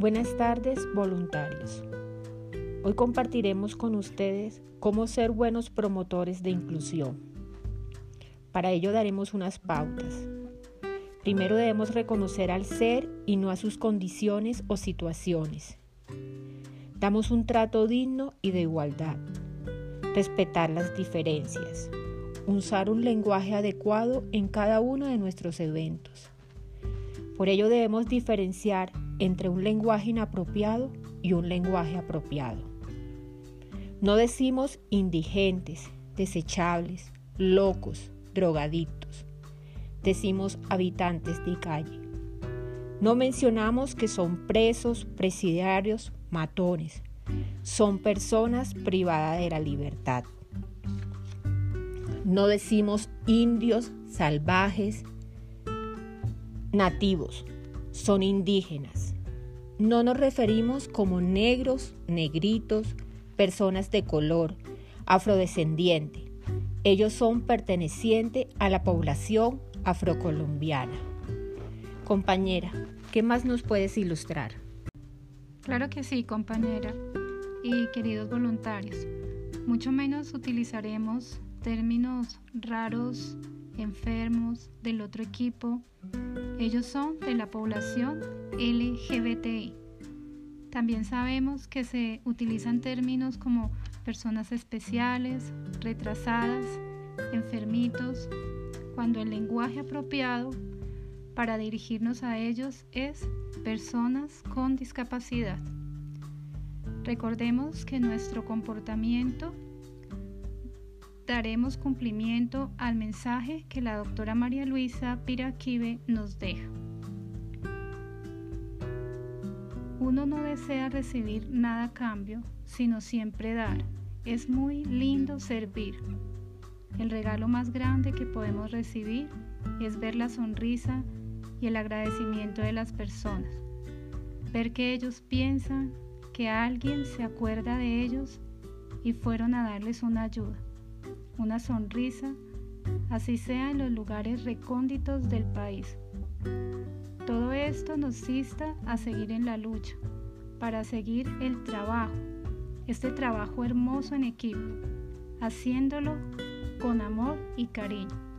Buenas tardes, voluntarios. Hoy compartiremos con ustedes cómo ser buenos promotores de inclusión. Para ello daremos unas pautas. Primero debemos reconocer al ser y no a sus condiciones o situaciones. Damos un trato digno y de igualdad. Respetar las diferencias. Usar un lenguaje adecuado en cada uno de nuestros eventos. Por ello debemos diferenciar entre un lenguaje inapropiado y un lenguaje apropiado. No decimos indigentes, desechables, locos, drogadictos. Decimos habitantes de calle. No mencionamos que son presos, presidiarios, matones. Son personas privadas de la libertad. No decimos indios, salvajes, nativos. Son indígenas. No nos referimos como negros, negritos, personas de color, afrodescendiente. Ellos son pertenecientes a la población afrocolombiana. Compañera, ¿qué más nos puedes ilustrar? Claro que sí, compañera. Y queridos voluntarios, mucho menos utilizaremos términos raros, enfermos, del otro equipo. Ellos son de la población LGBTI. También sabemos que se utilizan términos como personas especiales, retrasadas, enfermitos, cuando el lenguaje apropiado para dirigirnos a ellos es personas con discapacidad. Recordemos que nuestro comportamiento daremos cumplimiento al mensaje que la doctora María Luisa Piraquive nos deja. Uno no desea recibir nada a cambio, sino siempre dar. Es muy lindo servir. El regalo más grande que podemos recibir es ver la sonrisa y el agradecimiento de las personas. Ver que ellos piensan que alguien se acuerda de ellos y fueron a darles una ayuda, una sonrisa, así sea en los lugares recónditos del país. Todo esto nos insta a seguir en la lucha, para seguir el trabajo, este trabajo hermoso en equipo, haciéndolo con amor y cariño.